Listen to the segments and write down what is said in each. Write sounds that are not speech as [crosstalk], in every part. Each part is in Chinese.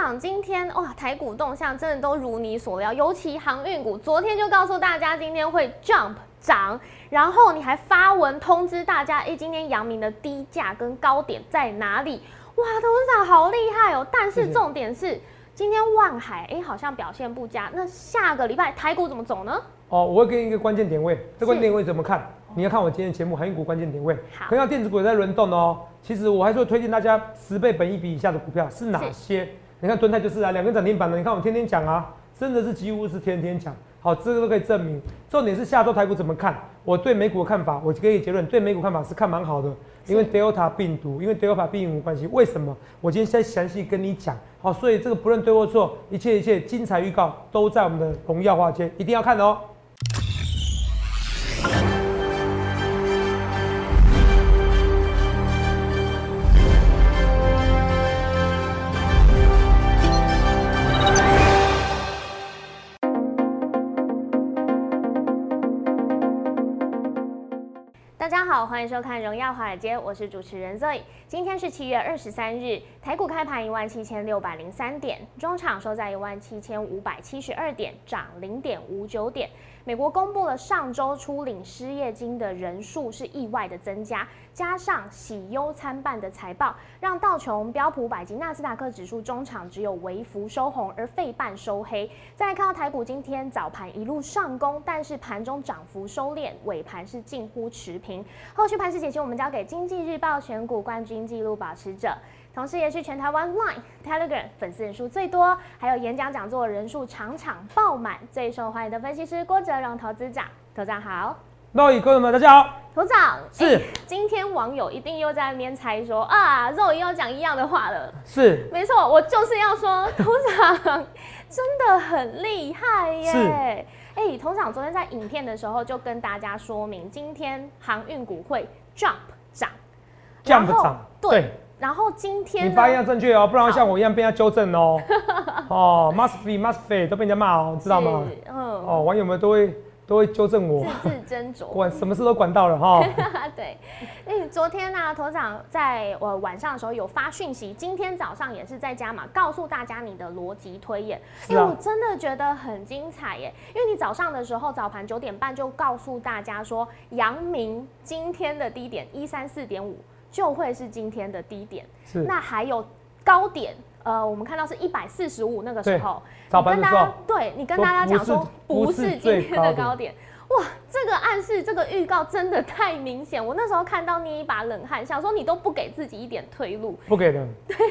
长，今天哇，台股动向真的都如你所料，尤其航运股，昨天就告诉大家今天会 jump 涨，然后你还发文通知大家，哎，今天阳明的低价跟高点在哪里？哇，董事长好厉害哦！但是重点是，今天万海哎好像表现不佳，那下个礼拜台股怎么走呢？哦，我会给你一个关键点位，这关键点位怎么看？你要看我今天节目航运股关键点位，好可能要电子股也在轮动哦。其实我还是会推荐大家十倍本一比以下的股票是哪些？你看蹲泰就是啊，两根涨停板的，你看我天天讲啊，真的是几乎是天天讲。好，这个都可以证明。重点是下周台股怎么看？我对美股的看法，我给你结论，对美股看法是看蛮好的，因为 Delta 病毒，因为 Delta 病毒关系。为什么？我今天再详细跟你讲。好，所以这个不论对或错，一切一切精彩预告都在我们的荣耀化间，一定要看哦。大家好，欢迎收看《荣耀华尔街》，我是主持人 Zoe。今天是七月二十三日，台股开盘一万七千六百零三点，中场收在一万七千五百七十二点，涨零点五九点。美国公布了上周初领失业金的人数是意外的增加，加上喜忧参半的财报，让道琼、标普百及纳斯达克指数中场只有微幅收红，而费半收黑。再来看到台股今天早盘一路上攻，但是盘中涨幅收敛，尾盘是近乎持平。后续盘势解析，我们交给经济日报选股冠军纪录保持者。同时，也是全台湾 Line、Telegram 粉丝人数最多，还有演讲讲座人数场场爆满，最受欢迎的分析师郭哲荣投资长，头长好，各位观众们，大家好。头长是哎今天网友一定又在那边猜说啊，肉又要讲一样的话了。是没错，我就是要说，头长 [laughs] 真的很厉害耶！是哎，头长昨天在影片的时候就跟大家说明，今天航运股会 jump 涨 jump 涨，对，然后今天你发音要正确哦，不然会像我一样被人家纠正哦。哦，must be must be 都被人家骂哦，知道吗？[laughs] 嗯，哦，网友们都会都会纠正我，字字斟酌。[laughs] 管什么事都管到了哈。[laughs] 对，因为昨天呢、头长在呃晚上的时候有发讯息，今天早上也是在家嘛，告诉大家你的逻辑推演。是啊哎我真的觉得很精彩耶，因为你早上的时候早盘九点半就告诉大家说，阳明今天的低点一三四点五就会是今天的低点，是那还有高点。呃，我们看到是一百四十五那个时候，你跟大家对你跟大家讲说不是今天的高点，哇，这个暗示这个预告真的太明显，我那时候看到捏一把冷汗，想说你都不给自己一点退路，不给的，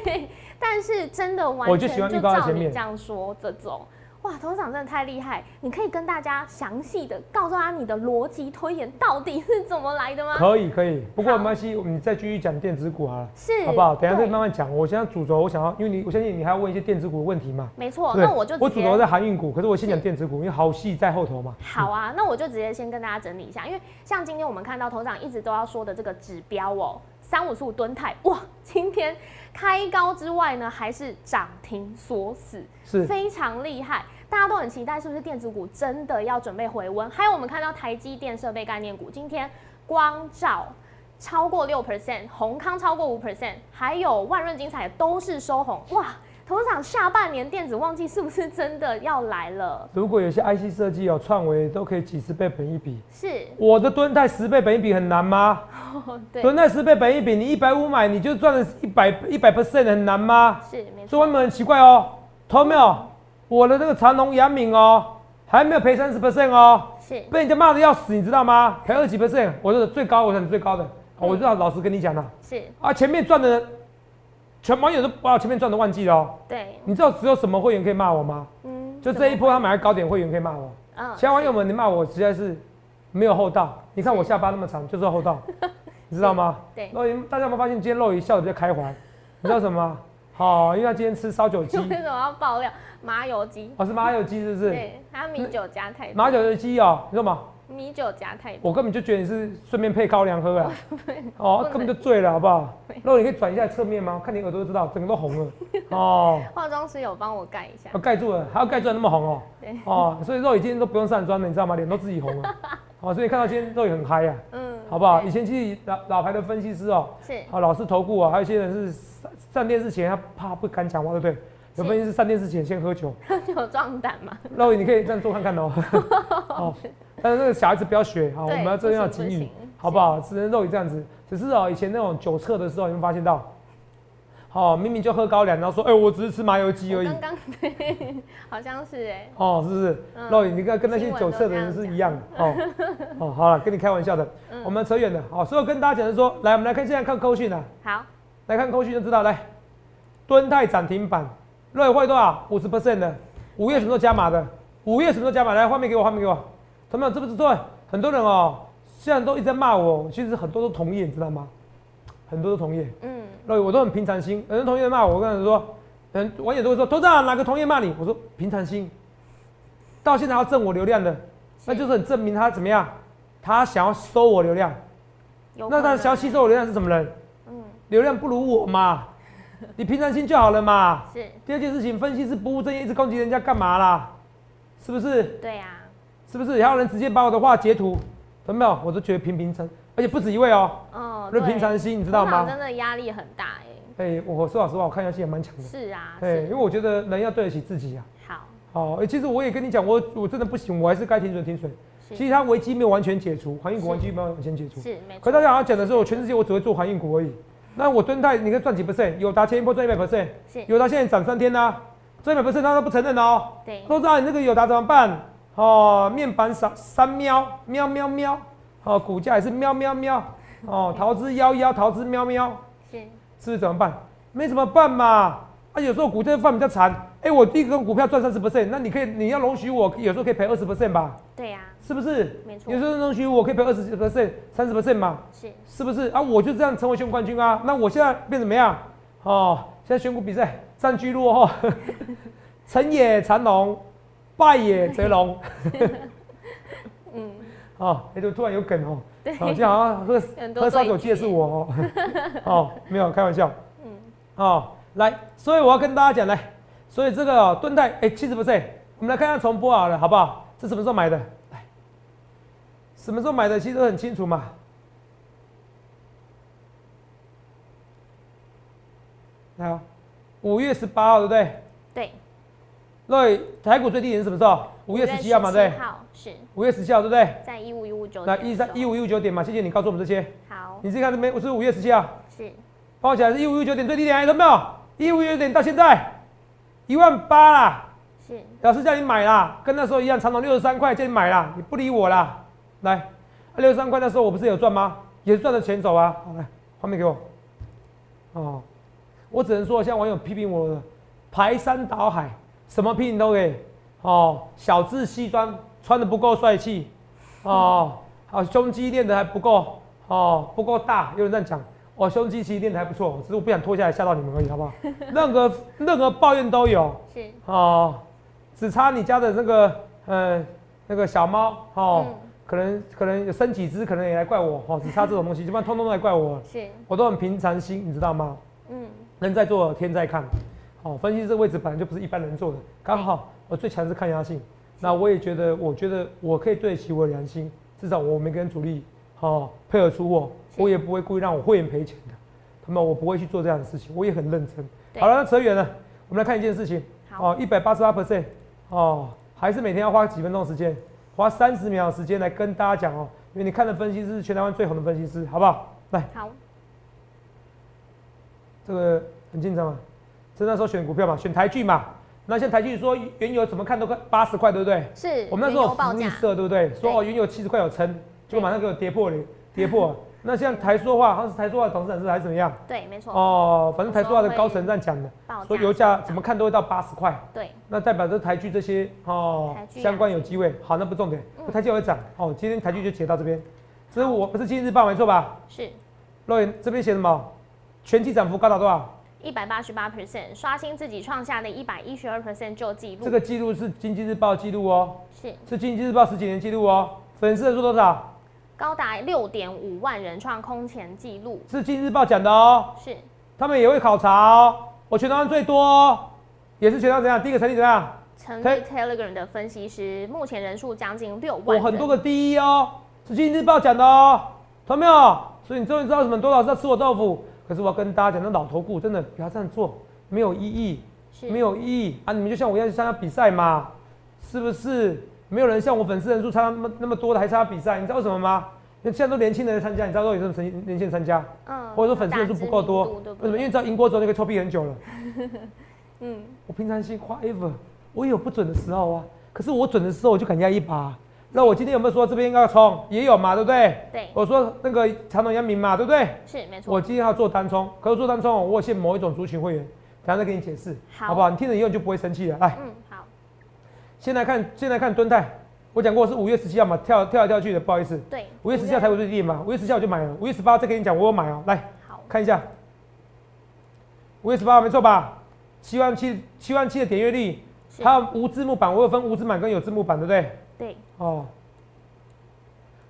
[laughs] 但是真的完全我就照你这样说这种。哇，头长真的太厉害！你可以跟大家详细的告诉他你的逻辑推演到底是怎么来的吗？可以可以，不过好没关系，我们再继续讲电子股好了，是，好不好？等一下再慢慢讲。我现在主轴，我想要，因为你我相信你还要问一些电子股的问题嘛。没错，那我就我主轴在航运股，可是我先讲是电子股，因为好戏在后头嘛。好啊，那我就直接先跟大家整理一下，因为像今天我们看到头长一直都要说的这个指标哦，三五十五吨泰，哇，今天开高之外呢，还是涨停锁死，是非常厉害。大家都很期待，是不是电子股真的要准备回温？还有我们看到台积电设备概念股今天光照超过六 percent，宏康超过五 percent，还有万润精彩都是收红，哇！头长下半年电子旺季是不是真的要来了？如果有些 IC 设计有，创维都可以几十倍本一比，是，我的吨泰十倍本一比很难吗？[laughs] 对，吨泰十倍本一比，你一百五买你就赚了一百一百 percent 很难吗？是没错。所以我们很奇怪哦，投没有？我的这个长隆、阳敏哦，还没有赔三十 percent 哦，是被人家骂的要死，你知道吗？赔二几 percent，我这个最高，我是最高的，我知道老实跟你讲了是，啊，前面赚的，全网友都把我前面赚的忘记了哦。对，你知道只有什么会员可以骂我吗？嗯，就这一波他买在高点，会员可以骂我。嗯其他网友们，你骂我实在是没有厚道。你看我下巴那么长，就是厚道，[laughs] 你知道吗？对肉眼大家有没有发现今天肉眼笑的比较开怀？你知道什么吗？好、因为他今天吃烧酒鸡 [laughs] 为，什么要爆料麻油鸡？哦是麻油鸡是不是？对，还有米酒加太多，麻油鸡哦，你知道吗？米酒加太多，我根本就觉得你是顺便配高粱喝啊，[laughs] 哦根本就醉了，好不好对？肉你可以转一下侧面吗？看你耳朵就知道，整个都红了。[laughs] 哦，化妆师有帮我盖一下要，盖住了，还要盖住了那么红哦。对，哦，所以肉已经都不用上妆了，你知道吗？脸都自己红了。[laughs] 哦，所以看到今天肉也很嗨呀、嗯，好不好？以前其实老老牌的分析师哦，是好老师投顾啊，还有一些人是上上电视前他怕不敢讲话，对不对？有分析师上电视前先喝酒，[laughs] 喝酒壮胆嘛？肉你可以这样做看看哦。[laughs] 哦，但是那个小孩子不要学，好，我对们要这样要警语不行不行，好不好？只能肉也这样子，只是哦，以前那种酒测的时候，你会发现到，哦，明明就喝高粱，然后说，哎，我只是吃麻油鸡而已，我刚刚 [laughs] 对，好像是哎，哦，是不是？嗯？宇你看跟那些酒测的人是一样的，哦，哦，好了，跟你开玩笑的，嗯。我们扯远了，好，所以我跟大家讲的是说，来，我们来看现在看扣讯啊，好，来看扣讯就知道，来，敦泰涨停板，瑞会多少？五十 percent 的，五月什么时候加码的？五月什么时候加码？来，画面给我，画面给我，同没有？知不知道？很多人哦，现在都一直在骂我，其实很多都同意，你知道吗？很多都同意。嗯，那我都很平常心，很多同业骂我，我跟人说，嗯，网友都会说，头长哪个同业骂你？我说平常心，到现在要挣我流量的，那就是很证明他怎么样，他想要收我流量，有那他想要吸收我流量是什么人？嗯，流量不如我嘛，[laughs] 你平常心就好了嘛。是，第二件事情，分析师不务正业，一直攻击人家干嘛啦？是不是？对呀，是不是？还有人直接把我的话截图，有没有？我都觉得平平常，而且不止一位哦、哦，论平常心，你知道吗？真的压力很大哎，哎、我说老实话，我看下去也蛮强的。是啊，哎、因为，我觉得人要对得起自己啊。好，好、哎其实我也跟你讲，我我真的不行，我还是该停水停水。其实它危机没有完全解除，航运股危机没有完全解除。是没错，可大家好像讲的时候，全世界我只会做航运股而已。那我蹲泰，你看赚几 percent？有达前一波赚一百 percent，是，有达现在涨三天啦、赚一百 percent 他都不承认哦。对，都知道你这个友达怎么办？哦，面板三三喵喵喵喵，哦，股价也是喵喵喵，哦，逃资幺幺，逃资喵喵，是，是不是怎么办？没怎么办嘛。啊，有时候股价放比较惨，哎、我第一根股票赚三十 percent，那你可以，你要容许我有时候可以赔二十 percent 吧？对呀，是不是？没错有时候容许我可以赔二十 percent、三十 percent 嘛？是，是不是啊？我就这样成为选冠军啊！那我现在变怎么样？哦，现在选股比赛占据落后，[laughs] 成也长龙，败也则龙。[laughs] 嗯，哦，哎、就突然有梗哦，对好像好像喝喝烧酒对决记得是我哦，[laughs] 哦，没有开玩笑，嗯，哦，来，所以我要跟大家讲，来，所以这个哦敦泰，哎，七十 percent，我们来看看重播好了，好不好？这什么时候买的？来，什么时候买的？其实都很清楚嘛。来哦，五月十八号，对不对？对，对，台股最低点是什么时候？五月十七号嘛，对不对？号是五月十七号，对不对？在一五一五九，那一三一五一五九点嘛，谢谢你告诉我们这些。好，你自己看这边，我是五月十七号，是，帮我起来是一五一五九点最低点，有没有？一五一五九点到现在一万八啦，是，老师叫你买啦，跟那时候一样，长隆六十三块叫你买啦，你不理我啦。来，六十三块那时候我不是有赚吗？也是赚了钱走啊。好来，画面给我。哦，我只能说，像网友批评我的排山倒海，什么批评都给。哦，小字西装穿的不够帅气，哦，好胸肌练的还不够，哦，不够大，有人这样讲。我胸肌其实练得还不错，只是我不想脱下来吓到你们而已，好不好？[laughs] 任何任何抱怨都有。是，哦，只差你家的那个呃那个小猫哦，嗯可能可能有生几只，可能也来怪我哦，只差这种东西，基本上通通都来怪我，是，我都很平常心，你知道吗？嗯，人在做，天在看。哦，分析这个位置本来就不是一般人做的，刚好我最强是抗压性，那我也觉得，我觉得我可以对得起我的良心，至少我没跟主力哦配合出货，我也不会故意让我会员赔钱的，他们我不会去做这样的事情，我也很认真。好了，那扯远了，我们来看一件事情。好，哦，一百八十八 percent，哦，还是每天要花几分钟时间，花三十秒时间来跟大家讲哦，因为你看的分析师是全台湾最红的分析师，好不好？来，好，这个很紧张嘛，这那时候选股票嘛，选台剧嘛，那现在台剧说原油怎么看都快八十块，对不对？是，我们那时候有福利社，对不对？说哦原油七十块有撑，结果马上给我跌破了，跌破。那像台说话，好像是台说话的董事长是还是怎么样？对，没错，哦，反正台说话的高层这样讲的，报说油价怎么看都会到八十块。对，那代表着台剧这些哦相关有机会。好，那不重点，嗯台剧会涨哦。今天台剧就写到这边，这是我不是《今日日报》没错吧？是肉眼这边写什么？全期涨幅高达多少？一百八十八 percent，刷新自己创下的一百一十二 percent 旧纪录，这个记录是《经济日报》记录哦，是是《经济日报》十几年记录哦。粉丝人数多少？高达六点五万人创空前纪录，是《经济日报》讲的哦。是他们也会考察哦。我全台湾最多哦，也是全台湾怎样？第一个成立怎样？成立 Telegram 的分析师，目前人数将近六万，我很多个第一哦，是《经济日报》讲的哦，懂没有？所以你终于知道什么多老师要吃我豆腐。可是我要跟大家讲，那老头股真的不要这样做，没有意义。是没有意义啊！你们就像我一样去参加比赛嘛，是不是？没有人像我粉丝人数差那么那么多的还参加比赛，你知道为什么吗？因为现在都年轻人参加，你知道都有这种成年轻人参加，嗯，或者说粉丝人数不够多，为什么？因对为知道赢过之后就可以臭屁很久了。嗯，[laughs] 我平常心 whatever，我也有不准的时候啊。可是我准的时候我就敢压一把。那我今天有没有说这边应该要冲？也有嘛，对不对？对，我说那个长隆阳明嘛，对不对？是没错。我今天要做单冲，可是做单冲哦我有限某一种族群会员，等下再给你解释，好好不好？你听了以后你就不会生气了。来，嗯，好，先来看，先来看敦泰。我讲过是五月十七号嘛，跳跳来跳去的，不好意思。对，五月十七号台股最低嘛，五月十七号我就买了，五月十八再跟你讲我有买哦、来好，看一下，五月十八号没错吧？七万七七万七的点阅率，是还有无字幕版，我有分无字版跟有字幕版，对不对？对，哦。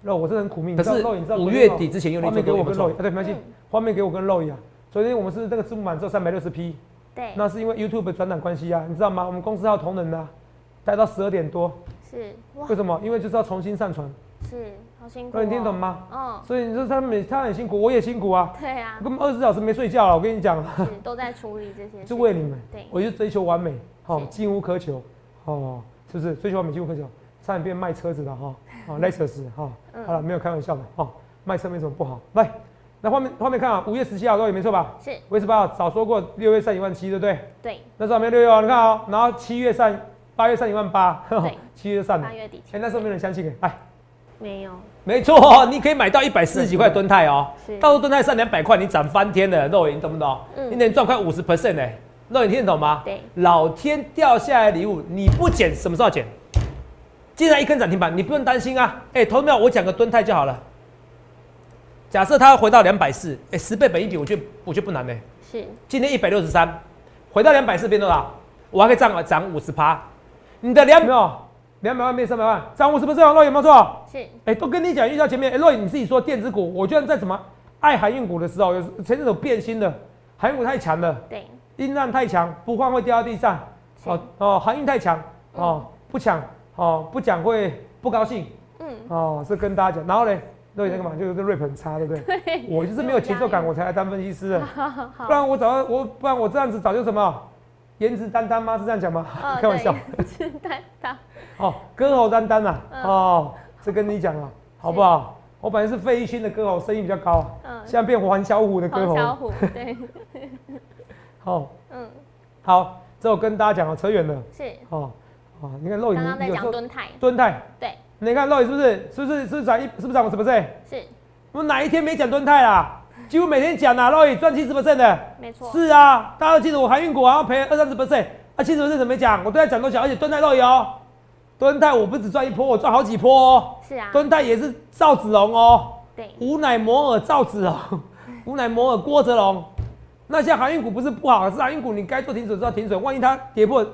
肉，我真的很苦命。可是你知道肉，你知道五月底之前有画你面给我跟肉眼，做多有没有啊对，没关系嗯，画面给我跟肉一样。昨天我们是那个字幕版只有三百六十 P，对，那是因为 YouTube 转档关系啊，你知道吗？我们公司还有同仁啊，待到十二点多，是，哇为，什么？因为就是要重新上传，是，好辛苦、肉哦。眼听懂吗？嗯，所以你说他们他很辛苦，我也辛苦啊，对啊我，根本二十四小时没睡觉了。我跟你讲，是都在处理这些事，就为你们，对，我就追求完美，哦是，近无可求，哦，是不是？追求完美，近无可求，差点变卖车子了哈，哦，[laughs] Lexus 哈，嗯好了，没有开玩笑的，哦，卖车没什么不好。来，那画面画面看啊，五月十七号都也没错吧？是，五月十八号早说过六月上一万七，对不对？对，那时候没有六月哦，你看哦，然后七月上八月上一万八，七月就上八月底前那时候没有人相信哎，来，没有，没错，你可以买到一百四十几块吨泰哦，到时候吨泰上两百块，你涨翻天了，肉眼你懂不懂？嗯你能赚快五十 percent 呢，肉眼听得懂吗？对，老天掉下来的礼物，你不捡什么时候捡？既然一根涨停板，你不用担心啊。哎、投资票我讲个吨泰就好了。假设它回到两百四，哎，十倍本一比，我觉得我觉得不难呢。是，今天一百六十三，回到两百四变多少？我还可以涨涨五十趴。你的两有没有？两百万变三百万，涨五十 percent，肉有没有错？是，哎、都跟你讲，遇到前面，哎、若你自己说电子股，我居然在怎么爱航运股的时候，有时前阵子有变心的，航运股太强了，对，音浪太强，不换会掉到地上。哦哦，航运太强，哦不抢，哦不讲会不高兴，嗯，哦是跟大家讲。然后呢，若你那个嘛，就是这 rap 很差，对不对？[laughs] 对，我就是没有节奏感，我才来当分析师的，[laughs] 不然我早我不然我这样子早就什么颜值担当吗？是这样讲吗？哦 [laughs] 开玩笑。颜值担当，[laughs] 哦，歌喉担当啊，嗯哦，这跟你讲啊，好不好？我本来是费玉清的歌喉，声音比较高啊，嗯，现在变黄小虎的歌黄小喉。虎，[laughs] 对，好，嗯，好，这我跟大家讲哦，扯远了，是，哦，哦，你看肉眼刚刚在讲蹲泰，蹲泰，对，你看肉眼是不是？是不是是不是涨一？是不是涨五十 percent？是，我哪一天没讲蹲泰啦？几乎每天讲啊，肉眼赚七十 percent 的。没错，是啊，大家都记得我航运股好像赔二三十 percent，啊七十 percent 怎么没讲？我都在讲多讲，而且蹲泰肉眼哦，蹲泰我不止赚一波，我赚好几波哦。是啊，蹲泰也是赵子龙哦，对，吾乃摩尔赵子龙，吾乃摩尔郭泽龙。那现在航运股不是不好，是航运股你该做停损就要停损，万一它跌破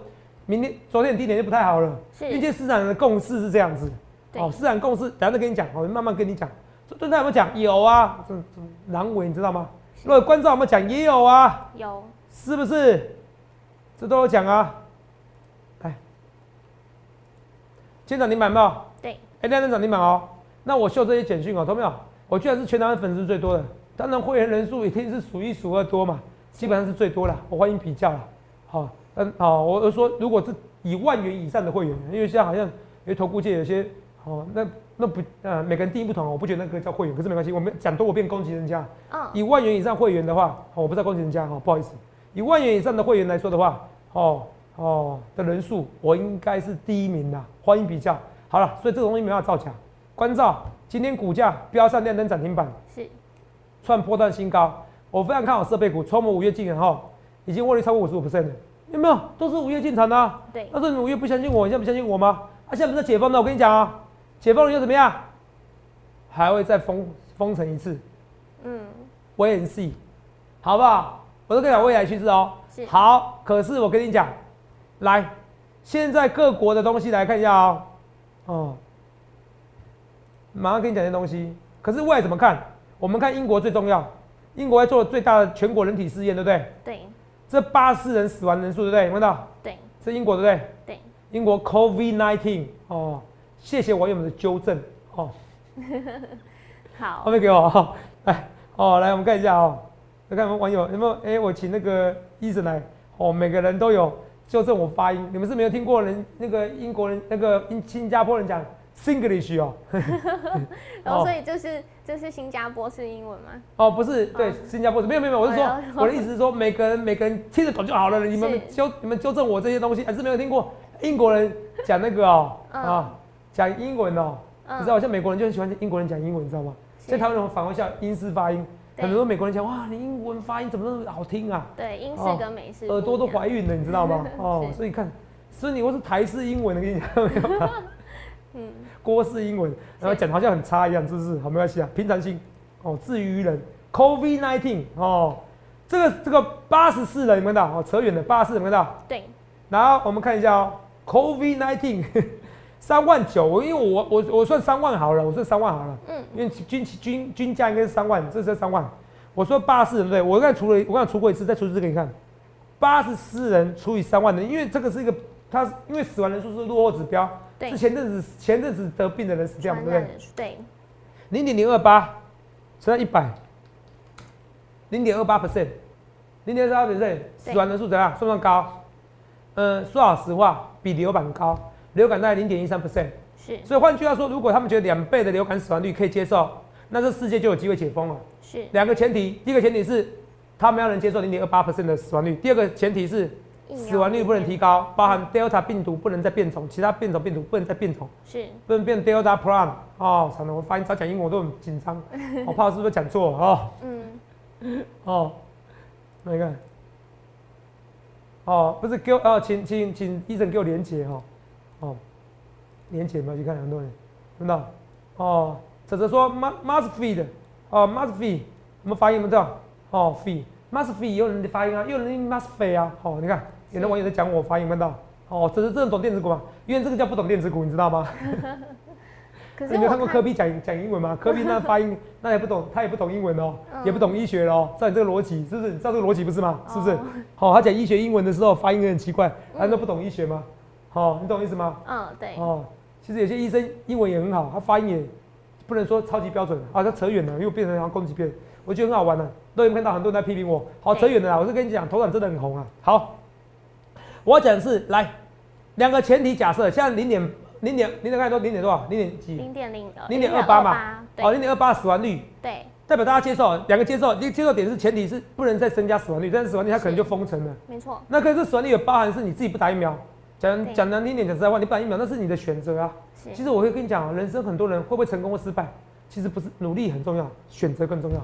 明天昨天低点就不太好了。是因为市场的共识是这样子，哦，市场共识，等下再跟你讲，我慢慢跟你讲。说敦泰有没有讲？有啊，这这狼尾你知道吗？是如果关照有没有讲？也有啊，有，是不是？这都有讲啊。来，今天涨停板有没有？对，哎，亮灯涨停板哦。那我秀这些简讯哦，懂没有？我居然是全台湾粉丝最多的，当然会员人数一定是数一数二多嘛，基本上是最多了。我欢迎比较了。好，嗯，好，我我说如果是以万元以上的会员，因为现在好像有些投顾界有些，哦，那那不呃每个人定义不同哦，我不觉得那个叫会员，可是没关系，我们讲多我变攻击人家。嗯，以万元以上会员的话，哦，我不知道攻击人家哈、哦，不好意思。一万元以上的会员来说的话，哦哦的人数，我应该是第一名啦，欢迎比较。好了，所以这个东西没办法造假。关照今天股价飙上亮灯涨停板，是，创波段新高。我非常看好设备股，从我们五月进场后，已经获利超过五十五 percent 了，有没有？都是五月进场的、啊。对，那时候你五月不相信我，你现在不相信我吗？啊，现在不是解封了，我跟你讲啊，解封了又怎么样？还会再封封城一次。嗯，wait and see，好不好？我都跟你讲未来趋势哦。是好，可是我跟你讲，来，现在各国的东西来看一下哦。哦，马上跟你讲这些东西。可是未来怎么看？我们看英国最重要，英国在做最大的全国人体试验，对不对？对，这八四人死亡人数，对不对？有没有看到？对，是英国，对不对？对，英国 COVID 1 9哦，谢谢网友们的纠正哦。[laughs] 好。后，面给我哈，来哦，来我们看一下哦，来看我们网友有没有？哎、我请那个医生来。哦，每个人都有纠正我发音。你们是没有听过人那个英国人那个英新加坡人讲 Singlish 哦。然 [laughs] 后所以就是就是新加坡是英文吗？哦，不是，对，新加坡是没有没有没有，我是说哎 [laughs] 我的意思是说每个人每个人听得懂就好了，你们纠你们纠正我这些东西，还是没有听过英国人讲那个哦。嗯。啊讲英文哦，嗯你知道像美国人就很喜欢英国人讲英文，你知道吗？是像台湾人反而像英式发音，很多美国人讲哇，你英文发音怎么那么好听啊？对，英式哦跟美式耳朵都怀孕了，你知道吗？[laughs] 哦，所以看，所以你我是台式英文的，跟你讲 [laughs] 没有？嗯，郭式英文，然后讲得好像很差一样，是不是？好，没关系啊，平常心。哦，至于人，COVID nineteen 哦，这个这个八十四人有没有看到？哦，扯远了，八十四有没有看到？对，然后我们看一下哦，COVID nineteen 三万九，我因为我我我算三万好了，我算三万好了，嗯，因为均均均价应该是三万，这是三万。我说八十四人对不对？我刚才除了我刚才除过一次，再除一次给你看，八十四人除以三万人，因为这个是一个，它因为死亡人数是落后指标，对是前阵子前阵子得病的人死掉嘛，对不对？对，零点零二八乘以一百，零点二八 percent，零点二八 percent，死亡人数怎样？算不算高？嗯，说老实话，比流感高，流感大概零点一三 percent。是。所以换句话说，如果他们觉得两倍的流感死亡率可以接受，那这世界就有机会解封了。是。两个前提，第一个前提是他们要能接受零点二八 percent 的死亡率，第二个前提是死亡率不能提高，包含 Delta 病毒不能再变种，其他变种病毒不能再变种。是。不能变 Delta Plus 哦，惨了，我发音早讲英文我都很紧张，[laughs] 我怕我是不是讲错了哦。嗯。哦，那你看，哦，不是给我哦，请请请医生给我连接哦，哦，年前嘛，去看很多人，看到哦，哲哲说 must must feed 哦 must feed，我们发音有没有知道？哦 feed must feed 也有人的发音啊，也有人 must feed 啊，哦，你看有的网友在讲我发音，看到？哦，哲哲真的懂电子股吗？因为这个叫不懂电子股，你知道吗？可是你没有看过科比讲讲英文吗？科比那发音 [laughs] 那也不懂，他也不懂英文哦，嗯也不懂医学哦。照你这个逻辑，是不是？你知道这个逻辑不是吗？是不是哦？好、他讲医学英文的时候发音很奇怪，难道不懂医学吗？好、你懂意思吗？嗯对哦，其实有些医生英文也很好，他发音也不能说超级标准啊。他扯远了，又变成好像攻击别人，我觉得很好玩呢、都有看到很多人在批评我？好，扯远了啦，我是跟你讲，头场真的很红啊。好，我要讲的是来两个前提假设，像零点零点零点看多零点多少？零点几？零点零零点二八嘛，哦，零点二八死亡率，对代表大家接受，两个接受，一个接受点是前提是不能再增加死亡率，但是死亡率它可能就封城了。没错那可是死亡率有包含是你自己不打疫苗，讲对讲难听点讲实在话，你不打疫苗那是你的选择啊。其实我会跟你讲啊，人生很多人会不会成功或失败，其实不是努力很重要，选择更重要。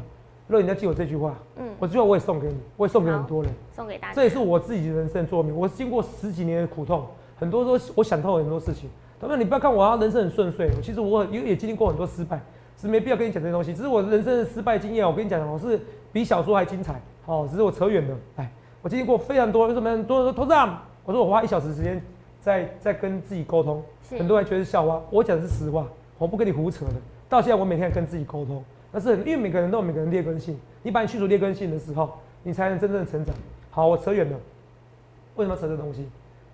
如果你要记我这句话，嗯我这句话我也送给你，我也送给很多人。送给大家这也是我自己的人生的座右铭。我是经过十几年的苦痛，很多都我想透了很多事情。当然，你不要看我啊人生很顺遂，其实我也也经历过很多失败，只是没必要跟你讲这些东西。只是我人生的失败经验，我跟你讲，我是比小说还精彩。哦，只是我扯远了。哎，我经历过非常多，为什么很多人说投资啊？我说我花一小时时间在在跟自己沟通，很多人觉得是笑话，我讲的是实话，我不跟你胡扯的。到现在我每天跟自己沟通，那是很因为每个人都有每个人劣根性，你把你去除劣根性的时候，你才能真正成长。好，我扯远了，为什么要扯这东西？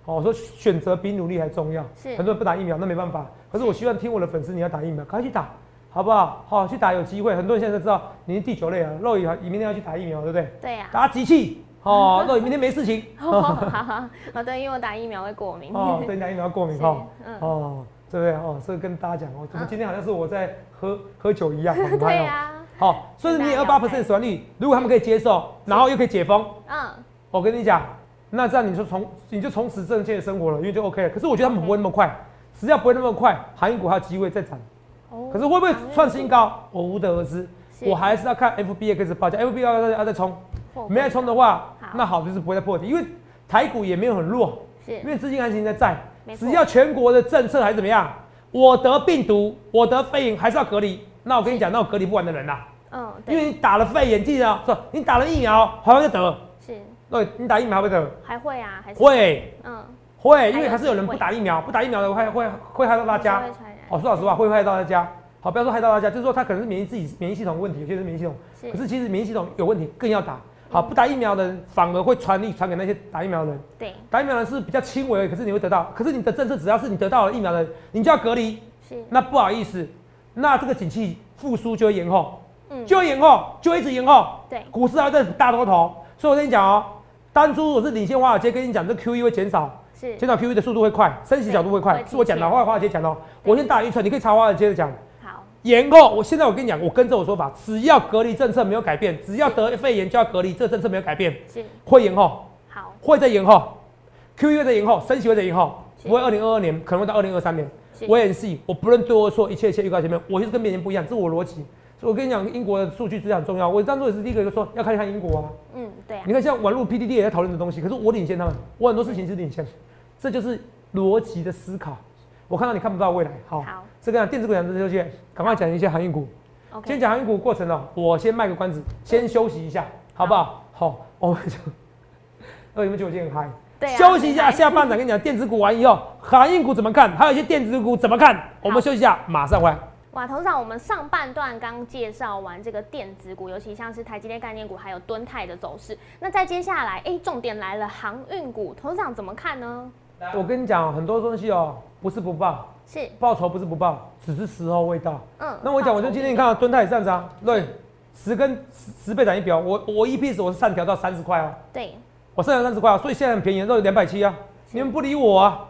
好，我说选择比努力还重要。是很多人不打疫苗，那没办法。可是我希望听我的粉丝，你要打疫苗，赶快去打，好不好？好，去打有机会。很多人现在都知道你是第九类啊，肉也你明天要去打疫苗，对不对？对呀打集气，哦，肉你明天没事情。好好好对，因为我打疫苗会过敏哦，对，你打疫苗过敏哈。嗯哦，对不对？哦，这个跟大家讲哦，怎么今天好像是我在喝喝酒一样，对呀好，所以你二八 percent 死亡率，如果他们可以接受，然后又可以解封，嗯我跟你讲，那这样你就从你就从此正确的生活了，因为就 OK 了。可是我觉得他们不会那么快，只要不会那么快，航运股还有机会再涨。可是会不会创新高，我无得而知。我还是要看 FBX 报价，FB 要要再冲，没再冲的话，那好就是不会再破底，因为台股也没有很弱，是。因为资金行情在在只要全国的政策还是怎么样，我得病毒，我得肺炎还是要隔离。那我跟你讲，那我隔离不完的人啦、嗯因为你打了肺炎，记得啊，说你打了疫苗还会再得，是。对，你打疫苗还会得，还会啊还是。会。嗯。会，因为还是有人不打疫苗，不打疫苗的会会会害到大家。哦，说老实话，会害到大家。好，不要说害到大家，就是说他可能是免疫自己免疫系统问题，有些人是免疫系统，可是其实免疫系统有问题更要打。好，不打疫苗的人反而会传力传给那些打疫苗的人。对打疫苗的人是比较轻微可是你会得到。可是你的政策只要是你得到了疫苗的人，你就要隔离。是那不好意思，那这个景气复苏就会延后，嗯就会延后，就会一直延后。对股市还在大多头。所以我跟你讲哦，当初我是领先华尔街跟你讲，这 QE 会减少，是减少 QE 的速度会快，升息角度会快，是我讲的，华尔街讲的哦。我先打预测，你可以查华尔街的讲。好，延后，我现在我跟你讲，我跟着我说法，只要隔离政策没有改变，只要得肺炎就要隔离，这个政策没有改变，是会延后，好，会再延后，QE 会再延后，升息会再延后，是不会二零二二年，可能会到二零二三年。我也是，我不论对或错，一切一切预告前面，我就是跟别人不一样，这是我逻辑。所以我跟你讲，英国的数据质量很重要。我当初也是第一个就说要看一看英国啊。嗯，对啊你，看像网络 PDD 也在讨论的东西，可是我领先他们，我很多事情是领先，这就是逻辑的思考。我看到你看不到未来，好，好这个电子股讲这些，赶快讲一些航运股。今天，OK，讲航运股过程呢，我先卖个关子，先休息一下，好不好？好，我们就，那，[laughs] 你们觉得我今天很嗨？对啊休息一下，下半场跟你讲电子股完以后，航运股怎么看，还有一些电子股怎么看，我们休息一下，马上回来。哇，头长，我们上半段刚介绍完这个电子股，尤其像是台积电概念股，还有敦泰的走势。那在接下来，哎、重点来了，航运股，头长怎么看呢？我跟你讲，很多东西哦，不是不报，是，报仇不是不报，只是时候未到。嗯，那我讲，我就今天你看到敦泰也上涨，对，十跟十十倍涨一表，我我 EPS 我是上调到三十块哦，对，我上调三十块啊，所以现在很便宜，都两百七啊，你们不理我啊，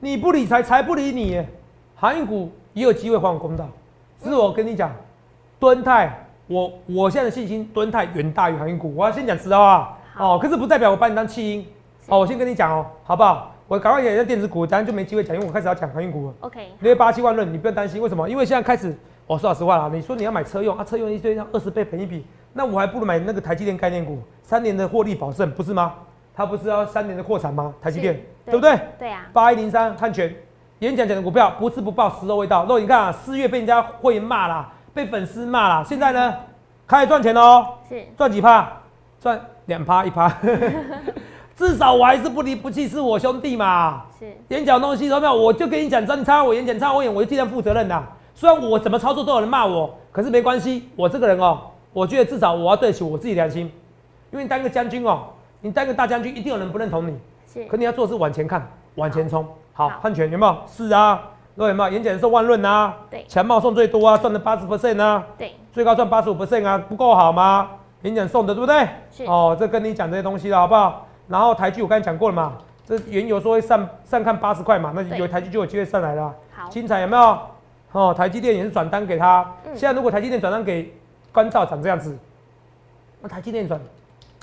你不理财，财不理你耶，航运股也有机会还我公道。只是我跟你讲，敦泰，我我现在的信心，敦泰远大于航运股。我要先讲实话啊哦，可是不代表我把你当弃婴。哦，我先跟你讲哦，好不好？我赶快讲一下电子股，当然就没机会讲，因为我开始要讲航运股了。OK，六八七万论，你不用担心，为什么？因为现在开始，我说老实话啦，你说你要买车用啊，车用一堆要二十倍赔一笔，那我还不如买那个台积电概念股，三年的获利保证，不是吗？它不是要三年的扩产吗？台积电，是对不对？对啊，八一零三汉泉，演讲讲的股票不是不报，时候未到。肉，你看啊，四月被人家会员骂啦，被粉丝骂啦，现在呢，开始赚钱喽，是，赚几趴？赚两趴一趴，[laughs] 至少我还是不离不弃，是我兄弟嘛。是，演讲东西有没有？我就跟你讲，真差我演讲差我演，我就尽量负责任的。虽然我怎么操作都有人骂我，可是没关系，我这个人哦，我觉得至少我要对得起我自己良心。因为你当个将军哦，你当个大将军，一定有人不认同你。是，可你要做的是往前看，往前冲。好，好汉权有没有？是啊，有没有？演讲送万润啊，对强茂送最多啊，赚了八十 percent 啊，对，最高赚八十五 percent 啊，不够好吗？演讲送的对不对？是哦，这跟你讲这些东西了，好不好？然后台剧我刚才讲过了嘛，这原油说会上上看八十块嘛，那有台剧就有机会上来了啊。好，精彩有没有？哦，台积电也是转单给他。嗯现在如果台积电转单给关照长这样子，那台积电转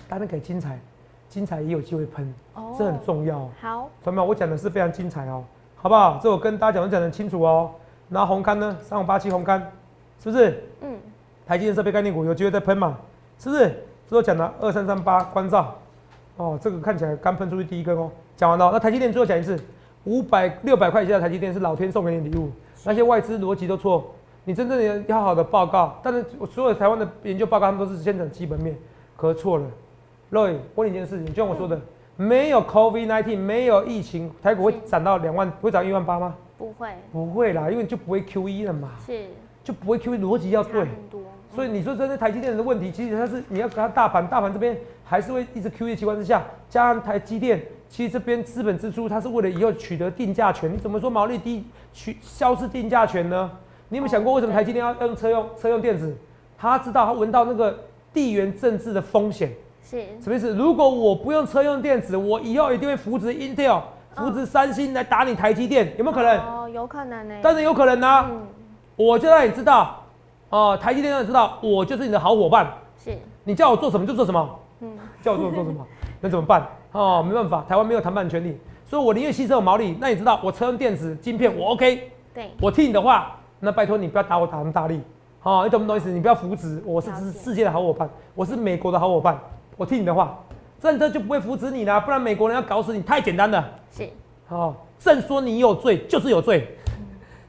单给精彩，精彩也有机会喷，哦这很重要哦。好，同学们，我讲的是非常精彩哦，好不好？这我跟大家讲的讲得很清楚哦。然后红刊呢，三五八七红刊，是不是？嗯，台积电设备概念股有机会再喷嘛？是不是？这都讲了二三三八关照，哦，这个看起来刚喷出去第一根哦。讲完了，那台积电最后讲一次，五百六百块以下的台积电是老天送给你的礼物，那些外资逻辑都错。你真正的要好的报告，但是我所有台湾的研究报告，他们都是先讲基本面，可是错了。Roy，我问你一件事情，就像我说的，没有 COVID-19，没有疫情，台股会是涨到两万，会涨一万八吗？不会，不会啦，因为就不会 QE 了嘛，是，就不会 QE，逻辑要差对。所以你说这是台积电的问题，其实它是你要看它大盘，大盘这边还是会一直 QE 的情况之下，加上台积电，其实这边资本支出它是为了以后取得定价权，你怎么说毛利低取消失定价权呢？你有没有想过为什么台积电要用车用车用电子？他知道他闻到那个地缘政治的风险，是，什么意思？如果我不用车用电子，我以后一定会扶植 Intel、扶植三星来打你台积电，有没有可能？哦，有可能呢，当然有可能啊！嗯，我就让你知道，哦、台积电让你知道，我就是你的好伙伴。是，你叫我做什么就做什么，嗯，叫我做做什么，[laughs] 那怎么办？哦，没办法，台湾没有谈判权利，所以我宁愿牺牲我毛利。那你知道，我车用电子晶片我 OK，对，我听你的话，那拜托你不要打我打那么大力，哦，你懂不懂意思？你不要扶植，我是世界的好伙伴，我是美国的好伙伴，我听你的话，政策就不会扶持你啦，不然美国人要搞死你太简单了。是，哦，正说你有罪就是有罪，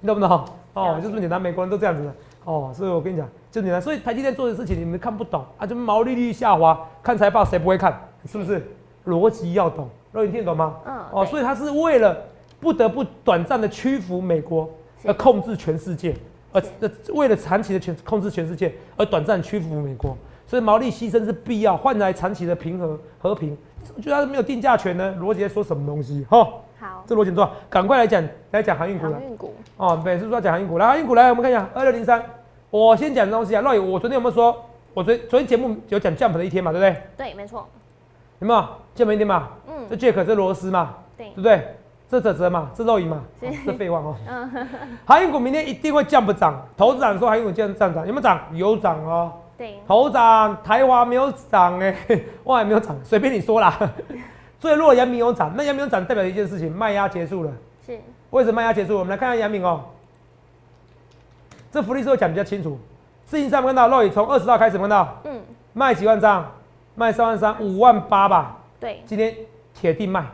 你懂不懂？哦就这么简单，美国人都这样子的。哦，所以我跟你讲，就简单。所以台积电做的事情你们看不懂啊，就毛利率下滑，看财报谁不会看？是不是？逻辑要懂，肉你听得懂吗？嗯，哦，所以他是为了不得不短暂的屈服美国，是而控制全世界，而呃为了长期的全控制全世界而短暂屈服美国，所以毛利牺牲是必要，换来长期的平和和平。我觉得他没有定价权呢，逻辑在说什么东西？哈、好，这逻辑很重要，赶快来讲来讲航运股了航。运股，哦，每次说要讲航运股，来航运股来，我们看一下二六零三。我先讲的东西啊，若雨，我昨天有没有说？我昨昨天节目有讲 Jump 的一天嘛，对不对？对，没错，有没有？见没一天嘛？嗯这 Jack 这螺丝嘛，对对不对？这泽泽嘛，这肉影嘛，是好这废话哦。[laughs] 嗯航运股明天一定会降不涨？头子涨说航运股降降涨，有没有涨？有涨哦。对，头涨，台华没有涨哎，[laughs] 万海没有涨，随便你说啦。[laughs] 最弱的阳明有涨，那阳明有涨代表一件事情，卖压结束了。是为什么卖压结束？我们来看看阳明哦。这福利社会讲比较清楚。事情上看到，肉眼从二十号开始看到嗯卖几万张，卖三万三，五万八吧。对今天铁定卖。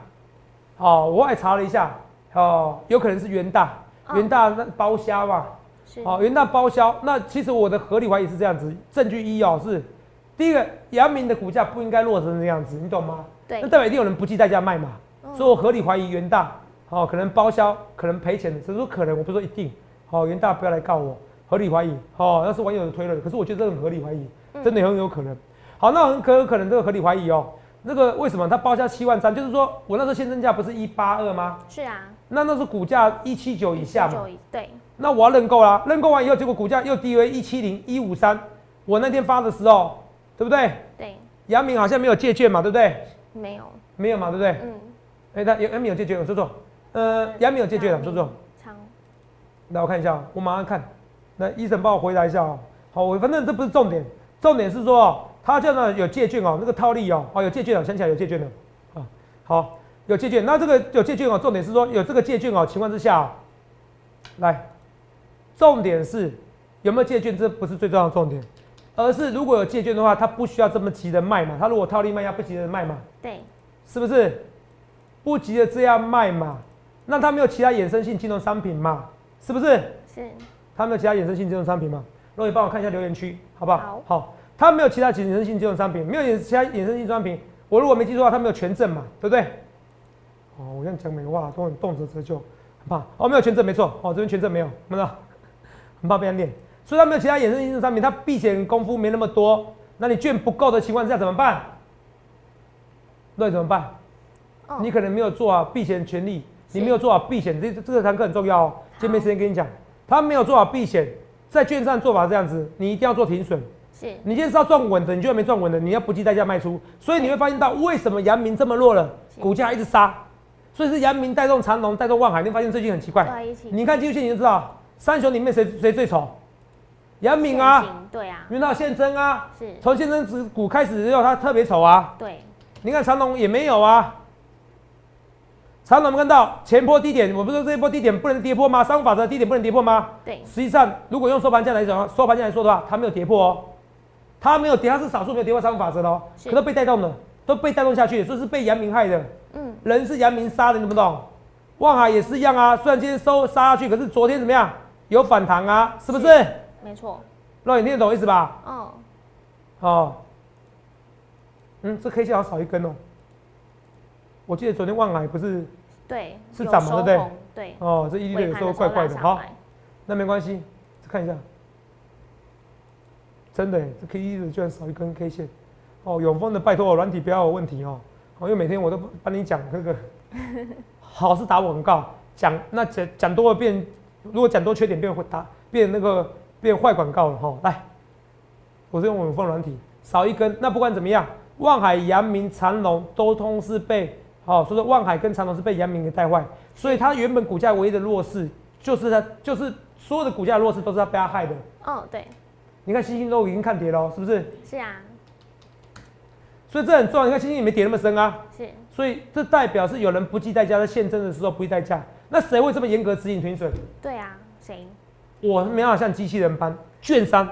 哦，我也查了一下，哦，有可能是元大，嗯元大那包销嘛。是哦，元大包销。那其实我的合理怀疑是这样子，证据一哦是，第一个，阳明的股价不应该落成这样子，你懂吗？对那代表一定有人不计代价卖嘛，嗯所以我合理怀疑元大，哦，可能包销，可能赔钱的，只是说可能，我不是说一定。哦，元大不要来告我，合理怀疑，哦，那是网友的推论，可是我觉得这很合理怀疑，嗯真的很有可能。好，那很可有可能这个合理怀疑哦，那个为什么他报价七万三？就是说我那时候现增价不是一八二吗？是啊，那那时候股价一七九以下嘛，就对那我要认购啦，认购完以后，结果股价又低为一七零一五三。我那天发的时候，对不对？对杨明好像没有借券嘛，对不对？没有没有嘛，对不对？嗯哎、他杨明有借券，我说错。呃，杨明有借券说错。长来，我看一下哦，我马上看。那，医生帮我回答一下哦。好，我反正这不是重点，重点是说哦，他这样有借券哦，那个套利哦，哦有借券哦，想起来有借券的。啊，好，有借券。那这个有借券哦，重点是说有这个借券哦情况之下、哦，来，重点是有没有借券，这不是最重要的重点，而是如果有借券的话，他不需要这么急着卖嘛，他如果套利卖压不急着卖嘛，对是不是？不急着这样卖嘛，那他没有其他衍生性金融商品嘛，是不是？是他没有其他衍生性金融商品吗？若你帮我看一下留言区，好不好？好他没有其他衍生性金融商品，没有衍其他衍生性商品。我如果没记错的话，他没有权证嘛，对不对？哦，我这样讲美话都很动辄折旧，很怕。哦，没有权证，没错。哦，这边权证没有，看到？[laughs] 很怕被人念。所以他没有其他衍生性商品，他避险功夫没那么多。那你券不够的情况之下怎么办？那你怎么办？哦你可能没有做好避险权利，是你没有做好避险，这这个堂课很重要哦。今天没时间跟你讲，他没有做好避险，在券商做法这样子，你一定要做停损。是你今天是要赚稳的，你居然没赚稳的，你要不计代价卖出，所以你会发现到为什么阳明这么弱了，是股价一直杀，所以是阳明带动长隆，带动万海，你会发现最近很奇怪，你看技术线你就知道，三雄里面谁谁最丑？阳明啊对啊云到现增啊，是从现增指股开始之后，它特别丑啊。对你看长隆也没有啊。长隆我们看到前波低点，我不是说这一波低点不能跌破吗？三法则低点不能跌破吗？对实际上，如果用收盘价来讲，收盘价来说的话，它没有跌破哦，它没有跌，它是少数没有跌破三法则的哦，可都被带动了，都被带动下去，这是被阳明害的，嗯人是阳明杀的，你懂不懂？望海也是一样啊，虽然今天收杀下去，可是昨天怎么样？有反弹啊，是不是？没错让你听得懂意思吧？嗯哦，嗯，这 K 线好像少一根哦。我记得昨天望海不是对是涨嘛对不对对哦，这 ED 的有时候怪怪的。好，那没关系，看一下，真的耶，这 K 一的居然少一根 K 线。哦，永丰的拜托我软体不要有问题哦，哦，因为每天我都帮你讲这个，[laughs] 好是打广告，讲那讲讲多了变，如果讲多缺点变会打变那个变坏广告了哈、哦。来，我是用永丰软体，少一根，那不管怎么样，望海、阳明、长隆都通是被哦，所以说望海跟长隆是被阳明给带坏，所以它原本股价唯一的弱势就是它就是所有的股价弱势都是它被它害的。哦对你看星星都已经看跌了哦，是不是？是啊所以这很重要。你看星星也没跌那么深啊，是所以这代表是有人不计代价，在现增的时候不计代价。那谁会这么严格指引停损？对啊谁我没办法像机器人般券商，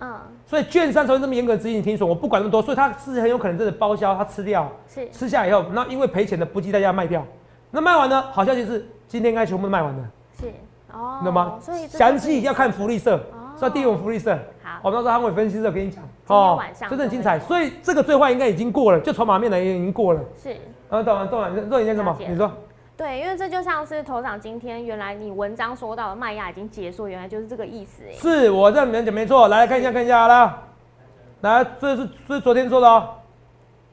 嗯所以券商才会这么严格指引停损。我不管那么多，所以他是很有可能真的包销，他吃掉，是吃下以后，那因为赔钱的不计代价卖掉。那卖完呢？好消息是今天应该全部卖完了，是哦你懂吗？所以详就是细要看福利社，哦所以第一种福利社。好我们到时候韩伟分析师有跟你讲，今天晚上这很精彩。所以这个最坏应该已经过了，就筹码面来也已经过了。是然后懂完，懂完，肉眼见什么你说对，因为这就像是头长今天原来你文章说到的卖压已经结束，原来就是这个意思哎。是我这样讲没错。来看一下，看一下好了。来，这是这是昨天说的哦。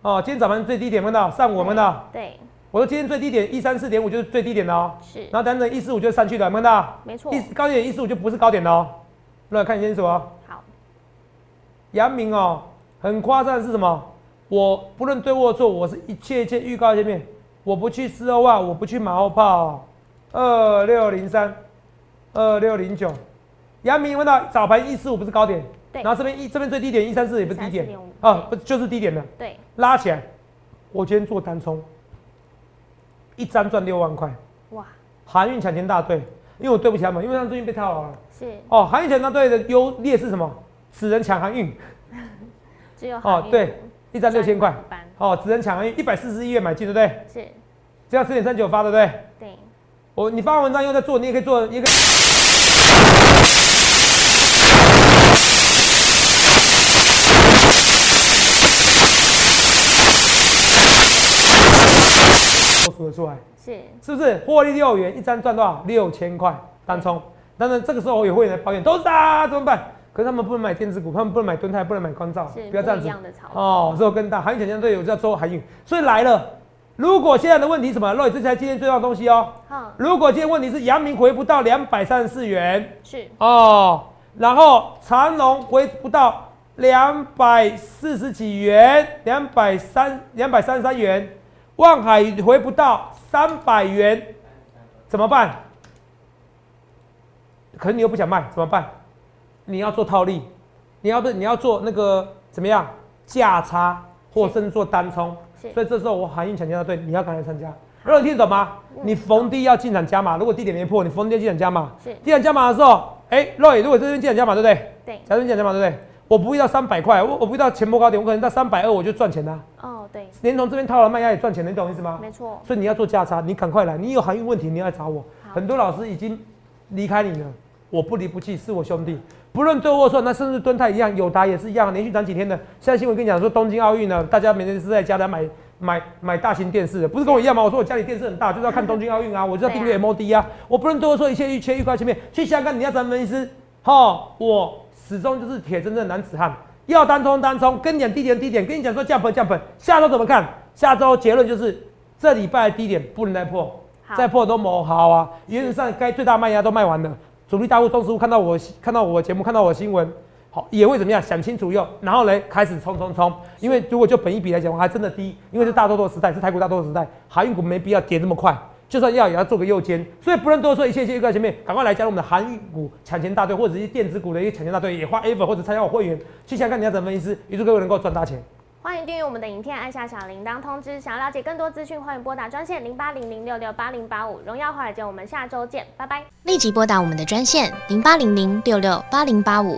哦，今天早盘最低点看到，上午我们到，对我说今天最低点一三四点五就是最低点的哦。是然后等等一四五就上去了，看到？没错一高点一四五就不是高点的哦。来看清楚哦。好阳明哦，很夸张的是什么？我不论对或错，我是一切一切预告前面，我不去四欧万，我不去马后炮，二六零三，二六零九，阳明问到？早盘一四五不是高点，对。然后这边一这边最低点一三四也不是低点。134.5啊，不就是低点的，对，拉起来，我今天做单冲，一张赚六万块，哇，航运抢钱大队，因为我对不起他们，因为他们最近被套牢了。是。哦，航运抢钱大队的优劣是什么？只能抢航运，[laughs] 只有哦航运一张六千块哦，只能抢一百四十一元买进，对不对？是，这样四点三九发，对不对？对，我你发完文章又在做，你也可以做，你也可以。都数得出来，是，是不是？获利六元，一张赚多少？六千块单冲。但是这个时候我也会来抱怨，都是啊，怎么办？可是他们不能买电子股，他们不能买敦泰，不能买光照，不要这样子样的哦。所以我跟大航运抢钱队友叫周航运，所以来了。如果现在的问题什么？肉，这才今天最重要的东西哦。好，如果今天问题是阳明回不到两百三十四元是，哦，然后长隆回不到两百四十几元，两百三两百三十三元，望海回不到三百元，怎么办？可是你又不想卖，怎么办？你要做套利，你要不是你要做那个怎么样价差，或甚至做单冲。所以这时候我航运抢价对，你要赶快参加。如果你听得懂吗？你逢低要进场加码，如果低点没破，你逢低要进场加码。是低点加码的时候，哎、肉眼如果这边进场加码，对不对？对，假如你进场加码，对不对？我不会到三百块，我我不会到前波高点，我可能到三百二我就赚钱啦、哦，对，连同这边套了卖压也赚钱，你懂我意思吗？没错，所以你要做价差，你赶快来，你有航运问题你要来找我。很多老师已经离开你了，我不离不弃，是我兄弟。不论对或错，那甚至敦泰一样，友达也是一样，连续涨几天的。现在新闻跟你讲说，东京奥运呢，大家每天是在家里买买买大型电视的，不是跟我一样吗？我说我家里电视很大，就是要看东京奥运啊，我就要订阅 MOD 啊。我不论对。或错，一切预切预告前面去香港，你要咱分析师，哈，我始终就是铁铮铮男子汉。要单冲单冲，跟你讲低点低点，跟你讲说降本降本。下周怎么看？下周结论就是这礼拜的低点不能再破，再破都没好啊。原则上该最大卖压都卖完了，主力大户、中实户看到我看到我节目，看到我新闻，好也会怎么样？想清楚以后，然后呢开始冲冲冲。因为如果就本一比来讲，还真的低，因为是大多头时代，是台股大多头时代，航运股没必要跌这么快。就算要也要做个右肩，所以不能多说一切一切预告前面，赶快来加入我们的航运股抢钱大队，或者是电子股的一些抢钱大队，也花 ever 或者参加我会员，去想看你要怎么分析师，预祝各位能够赚大钱。欢迎订阅我们的影片，按下小铃铛通知。想要了解更多资讯，欢迎拨打专线零八零零六六八零八五。荣耀华尔街，我们下周见，拜拜。立即拨打我们的专线零八零零六六八零八五